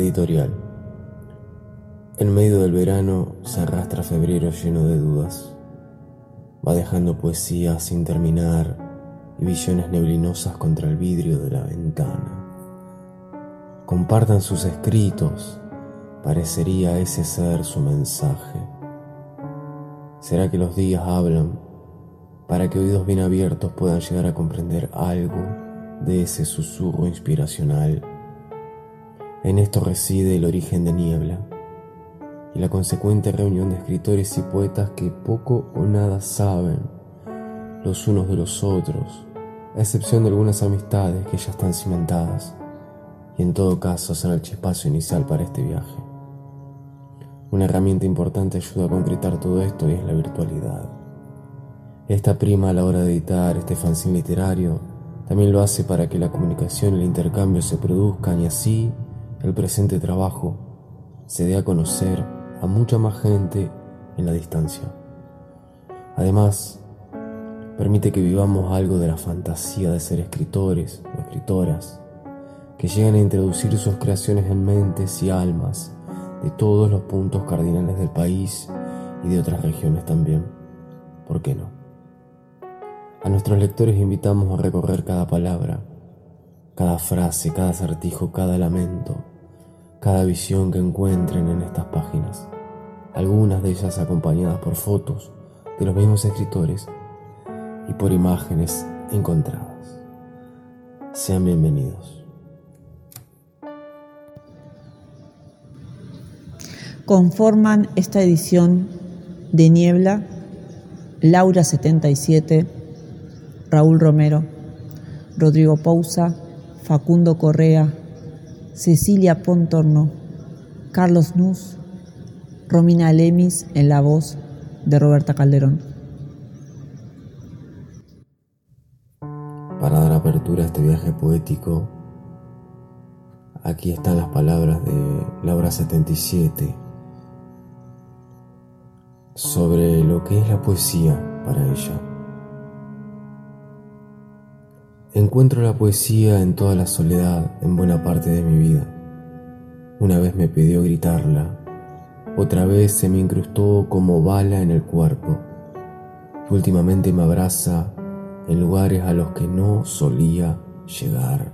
Editorial. En medio del verano se arrastra febrero lleno de dudas. Va dejando poesía sin terminar y visiones neblinosas contra el vidrio de la ventana. Compartan sus escritos, parecería ese ser su mensaje. ¿Será que los días hablan para que oídos bien abiertos puedan llegar a comprender algo de ese susurro inspiracional? En esto reside el origen de Niebla y la consecuente reunión de escritores y poetas que poco o nada saben los unos de los otros, a excepción de algunas amistades que ya están cimentadas y en todo caso son el chispazo inicial para este viaje. Una herramienta importante ayuda a concretar todo esto y es la virtualidad. Esta prima a la hora de editar este fanzine literario también lo hace para que la comunicación y el intercambio se produzcan y así el presente trabajo se dé a conocer a mucha más gente en la distancia. Además, permite que vivamos algo de la fantasía de ser escritores o escritoras, que llegan a introducir sus creaciones en mentes y almas de todos los puntos cardinales del país y de otras regiones también. ¿Por qué no? A nuestros lectores invitamos a recorrer cada palabra, cada frase, cada acertijo, cada lamento, cada visión que encuentren en estas páginas, algunas de ellas acompañadas por fotos de los mismos escritores y por imágenes encontradas. Sean bienvenidos. Conforman esta edición de Niebla Laura 77, Raúl Romero, Rodrigo Pousa, Facundo Correa, Cecilia Pontorno, Carlos Nuz, Romina Lemis en la voz de Roberta Calderón. Para dar apertura a este viaje poético, aquí están las palabras de Laura 77 sobre lo que es la poesía para ella. Encuentro la poesía en toda la soledad en buena parte de mi vida. Una vez me pidió gritarla, otra vez se me incrustó como bala en el cuerpo. últimamente me abraza en lugares a los que no solía llegar.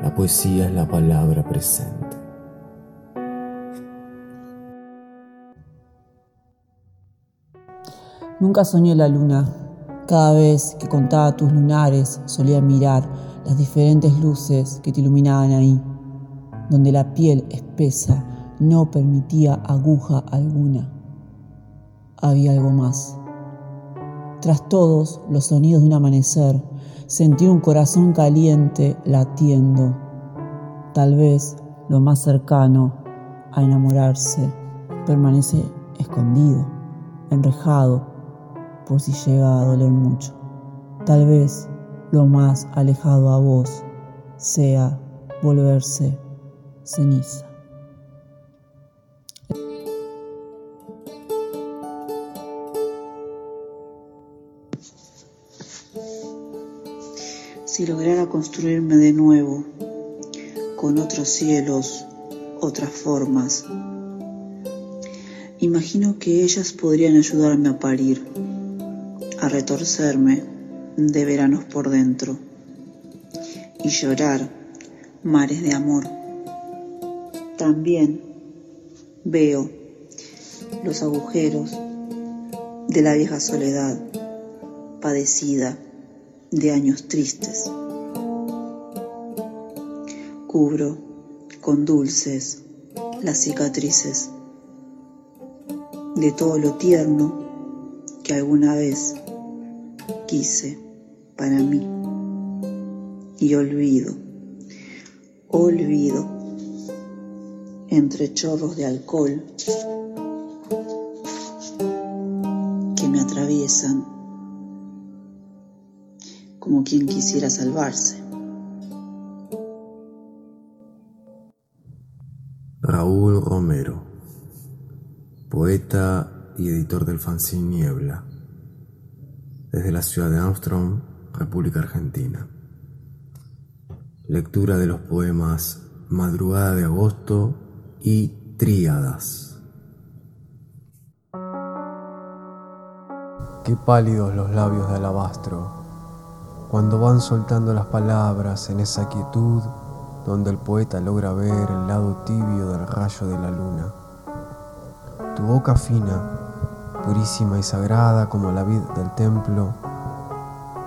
La poesía es la palabra presente. Nunca soñé la luna. Cada vez que contaba tus lunares solía mirar las diferentes luces que te iluminaban ahí, donde la piel espesa no permitía aguja alguna. Había algo más. Tras todos los sonidos de un amanecer, sentí un corazón caliente latiendo, tal vez lo más cercano a enamorarse permanece escondido, enrejado por si llega a doler mucho. Tal vez lo más alejado a vos sea volverse ceniza. Si lograra construirme de nuevo, con otros cielos, otras formas, imagino que ellas podrían ayudarme a parir retorcerme de veranos por dentro y llorar mares de amor. También veo los agujeros de la vieja soledad padecida de años tristes. Cubro con dulces las cicatrices de todo lo tierno que alguna vez quise para mí. Y olvido, olvido, entre chorros de alcohol que me atraviesan como quien quisiera salvarse. Raúl Romero, poeta y editor del fanzine Niebla desde la ciudad de Armstrong, República Argentina. Lectura de los poemas Madrugada de agosto y Tríadas. Qué pálidos los labios de alabastro cuando van soltando las palabras en esa quietud donde el poeta logra ver el lado tibio del rayo de la luna. Tu boca fina, purísima y sagrada como la vid del templo,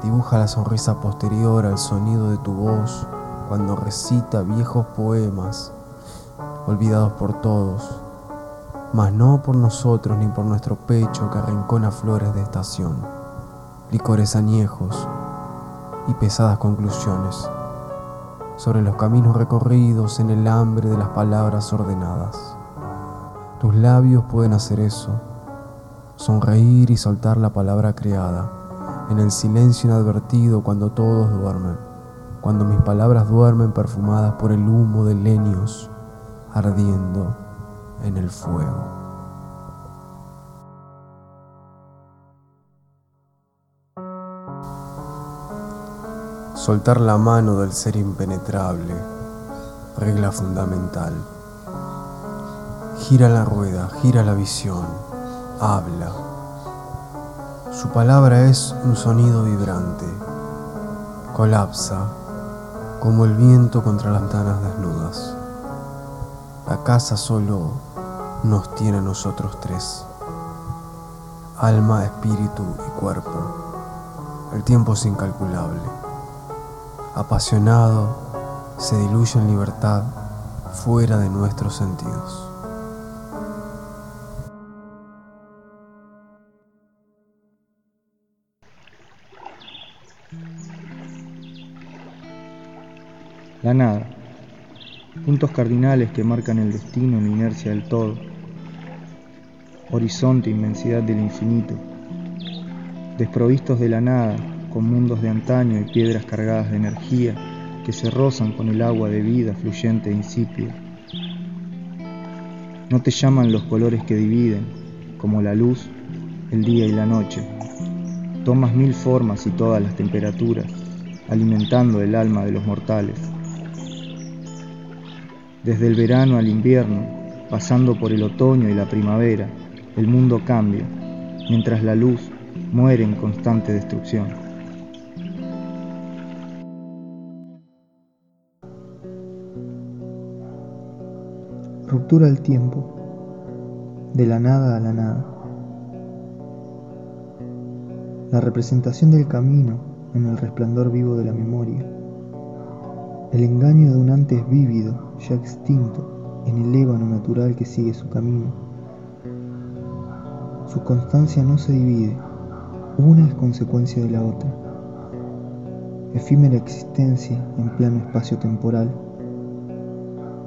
dibuja la sonrisa posterior al sonido de tu voz cuando recita viejos poemas olvidados por todos, mas no por nosotros ni por nuestro pecho que arrincona flores de estación, licores añejos y pesadas conclusiones sobre los caminos recorridos en el hambre de las palabras ordenadas. Tus labios pueden hacer eso, sonreír y soltar la palabra creada en el silencio inadvertido cuando todos duermen, cuando mis palabras duermen perfumadas por el humo de leños ardiendo en el fuego. Soltar la mano del ser impenetrable, regla fundamental. Gira la rueda, gira la visión, habla. Su palabra es un sonido vibrante, colapsa como el viento contra las ventanas desnudas. La casa solo nos tiene a nosotros tres, alma, espíritu y cuerpo. El tiempo es incalculable apasionado, se diluye en libertad fuera de nuestros sentidos. La nada. Puntos cardinales que marcan el destino en la inercia del todo. Horizonte, inmensidad del infinito. Desprovistos de la nada, con mundos de antaño y piedras cargadas de energía que se rozan con el agua de vida fluyente e insípida. No te llaman los colores que dividen, como la luz, el día y la noche. Tomas mil formas y todas las temperaturas, alimentando el alma de los mortales. Desde el verano al invierno, pasando por el otoño y la primavera, el mundo cambia, mientras la luz muere en constante destrucción. Ruptura del tiempo, de la nada a la nada. La representación del camino en el resplandor vivo de la memoria. El engaño de un antes vívido, ya extinto, en el ébano natural que sigue su camino. Su constancia no se divide, una es consecuencia de la otra. Efímera existencia en plano espacio-temporal,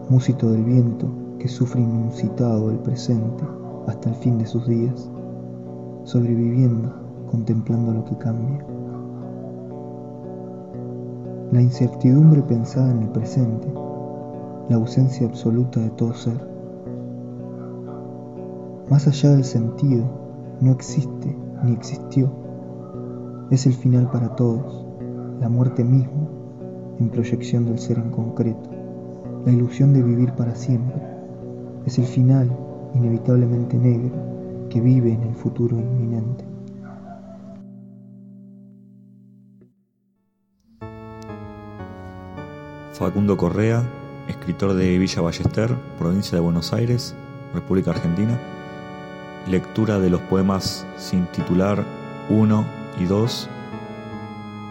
músito del viento que sufre inuncitado el presente hasta el fin de sus días, sobreviviendo, contemplando lo que cambia. La incertidumbre pensada en el presente, la ausencia absoluta de todo ser. Más allá del sentido, no existe ni existió. Es el final para todos, la muerte misma en proyección del ser en concreto, la ilusión de vivir para siempre es el final inevitablemente negro que vive en el futuro inminente. Facundo Correa, escritor de Villa Ballester, provincia de Buenos Aires, República Argentina. Lectura de los poemas sin titular 1 y 2,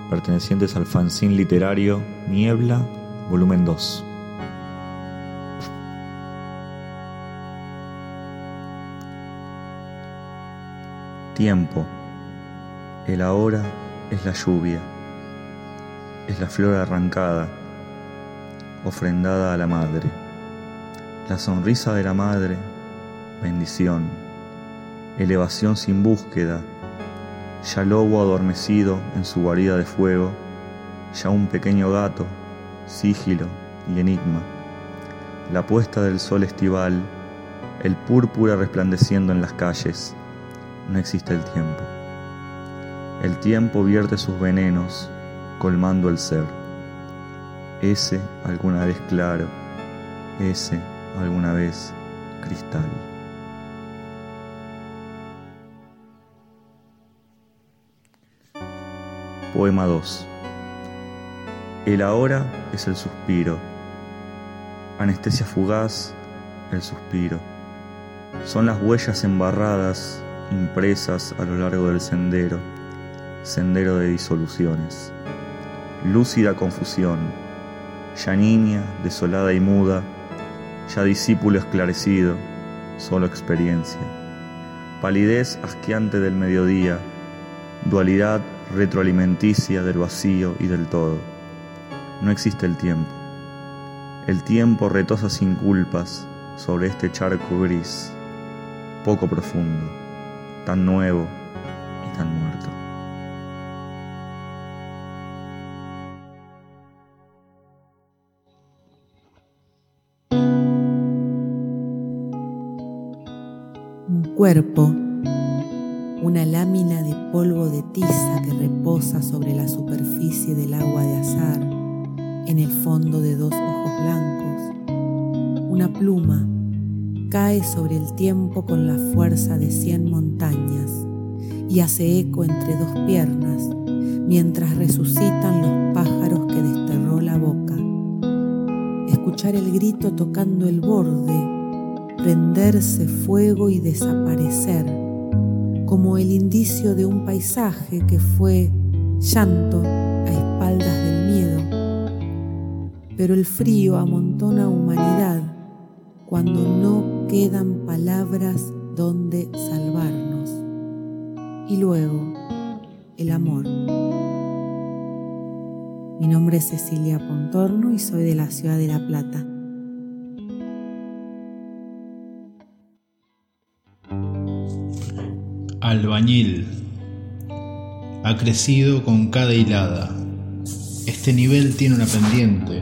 pertenecientes al fanzine literario Niebla, volumen 2. Tiempo. El ahora es la lluvia. Es la flor arrancada, ofrendada a la madre. La sonrisa de la madre, bendición. Elevación sin búsqueda. Ya lobo adormecido en su guarida de fuego. Ya un pequeño gato, sigilo y enigma. La puesta del sol estival, el púrpura resplandeciendo en las calles no existe el tiempo. El tiempo vierte sus venenos, colmando el ser. Ese, alguna vez claro, ese alguna vez cristal. Poema 2. El ahora es el suspiro. Anestesia fugaz, el suspiro. Son las huellas embarradas, impresas a lo largo del sendero, sendero de disoluciones. Lúcida confusión, ya niña, desolada y muda, ya discípulo esclarecido, solo experiencia. Palidez asqueante del mediodía, dualidad retroalimenticia del vacío y del todo. No existe el tiempo. El tiempo retosa sin culpas sobre este charco gris, poco profundo, tan nuevo y tan muerto. Una lámina de polvo de tiza que reposa sobre la superficie del agua de azar, en el fondo de dos ojos blancos. Una pluma cae sobre el tiempo con la fuerza de cien montañas y hace eco entre dos piernas mientras resucitan los pájaros que desterró la boca. Escuchar el grito tocando el borde, prenderse fuego y desaparecer como el indicio de un paisaje que fue llanto a espaldas del miedo. Pero el frío amontona humanidad cuando no quedan palabras donde salvarnos. Y luego, el amor. Mi nombre es Cecilia Pontorno y soy de la ciudad de La Plata. Albañil. Ha crecido con cada hilada. Este nivel tiene una pendiente.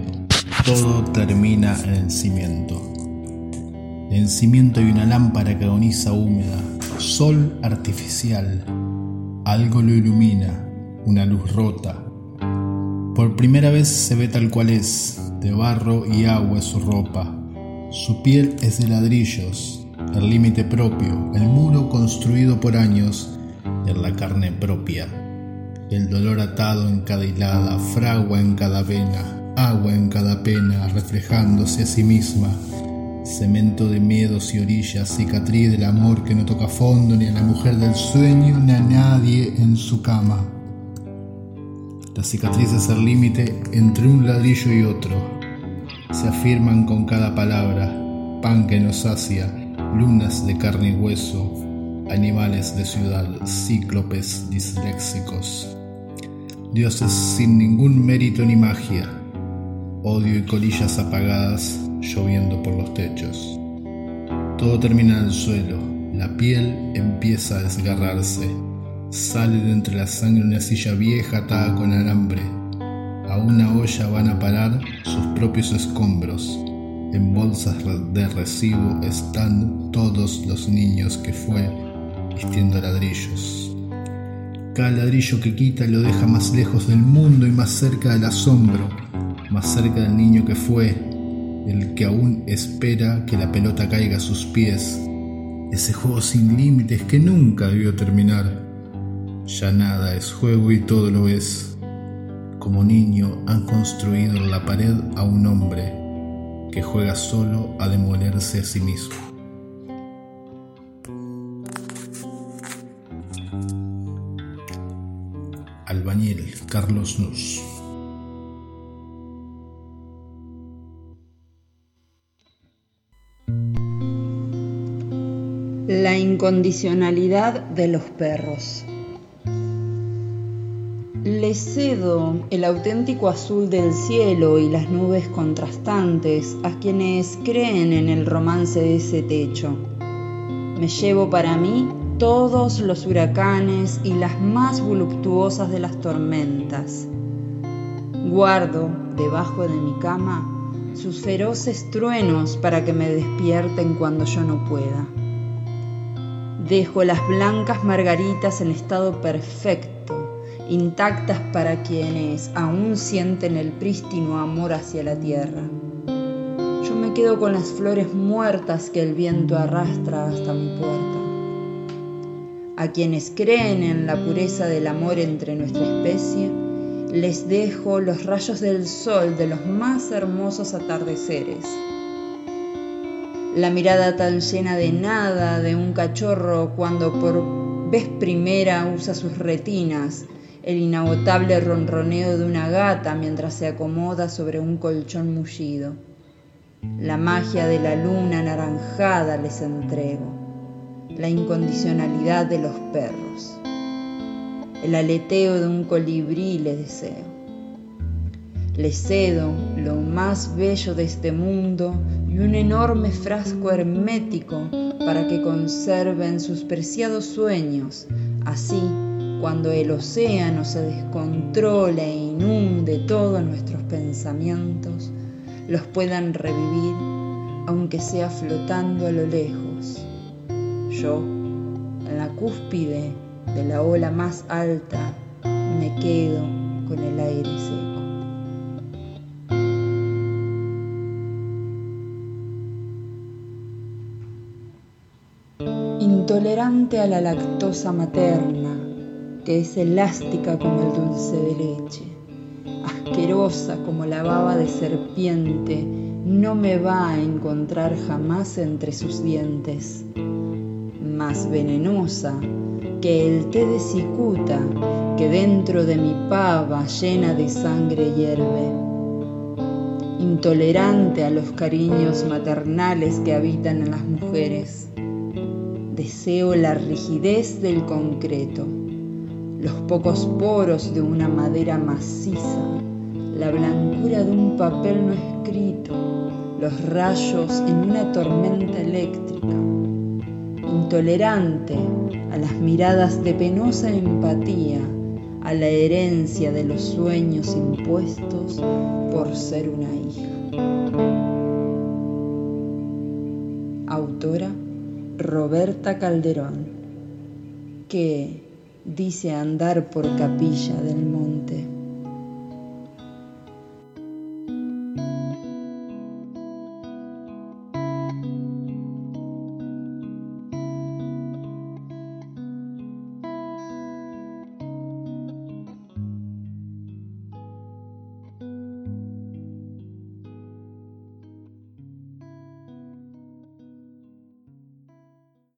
Todo termina en el cimiento. En cimiento hay una lámpara que agoniza húmeda. Sol artificial. Algo lo ilumina. Una luz rota. Por primera vez se ve tal cual es. De barro y agua es su ropa. Su piel es de ladrillos, el límite propio, el muro construido por años en la carne propia, el dolor atado en cada hilada, fragua en cada vena, agua en cada pena, reflejándose a sí misma, cemento de miedos y orillas, cicatriz del amor que no toca fondo ni a la mujer del sueño ni a nadie en su cama. Las cicatrices el límite entre un ladrillo y otro, se afirman con cada palabra, pan que nos sacia, lunas de carne y hueso, animales de ciudad, cíclopes disléxicos, dioses sin ningún mérito ni magia, odio y colillas apagadas lloviendo por los techos. Todo termina en el suelo, la piel empieza a desgarrarse, sale de entre la sangre una silla vieja atada con alambre. A una olla van a parar sus propios escombros, en bolsas de recibo están todos los niños que fue vistiendo ladrillos. Cada ladrillo que quita lo deja más lejos del mundo y más cerca del asombro, más cerca del niño que fue, el que aún espera que la pelota caiga a sus pies. Ese juego sin límites que nunca debió terminar. Ya nada es juego y todo lo es. Como niño han construido en la pared a un hombre que juega solo a demolerse a sí mismo. Albañil Carlos Nus. La incondicionalidad de los perros. Le cedo el auténtico azul del cielo y las nubes contrastantes a quienes creen en el romance de ese techo. Me llevo para mí todos los huracanes y las más voluptuosas de las tormentas. Guardo debajo de mi cama sus feroces truenos para que me despierten cuando yo no pueda. Dejo las blancas margaritas en estado perfecto intactas para quienes aún sienten el prístino amor hacia la tierra. yo me quedo con las flores muertas que el viento arrastra hasta mi puerta. A quienes creen en la pureza del amor entre nuestra especie, les dejo los rayos del sol de los más hermosos atardeceres. La mirada tan llena de nada de un cachorro cuando por vez primera usa sus retinas, el inagotable ronroneo de una gata mientras se acomoda sobre un colchón mullido. La magia de la luna anaranjada les entrego la incondicionalidad de los perros. El aleteo de un colibrí le deseo. Le cedo lo más bello de este mundo y un enorme frasco hermético para que conserven sus preciados sueños. Así, cuando el océano se descontrole e inunde todos nuestros pensamientos, los puedan revivir, aunque sea flotando a lo lejos yo, en la cúspide de la ola más alta, me quedo con el aire seco. Intolerante a la lactosa materna, que es elástica como el dulce de leche, asquerosa como la baba de serpiente, no me va a encontrar jamás entre sus dientes más venenosa que el té de cicuta que dentro de mi pava llena de sangre hierve. Intolerante a los cariños maternales que habitan en las mujeres. Deseo la rigidez del concreto, los pocos poros de una madera maciza, la blancura de un papel no escrito, los rayos en una tormenta eléctrica intolerante a las miradas de penosa empatía, a la herencia de los sueños impuestos por ser una hija. Autora Roberta Calderón, que dice andar por capilla del mundo.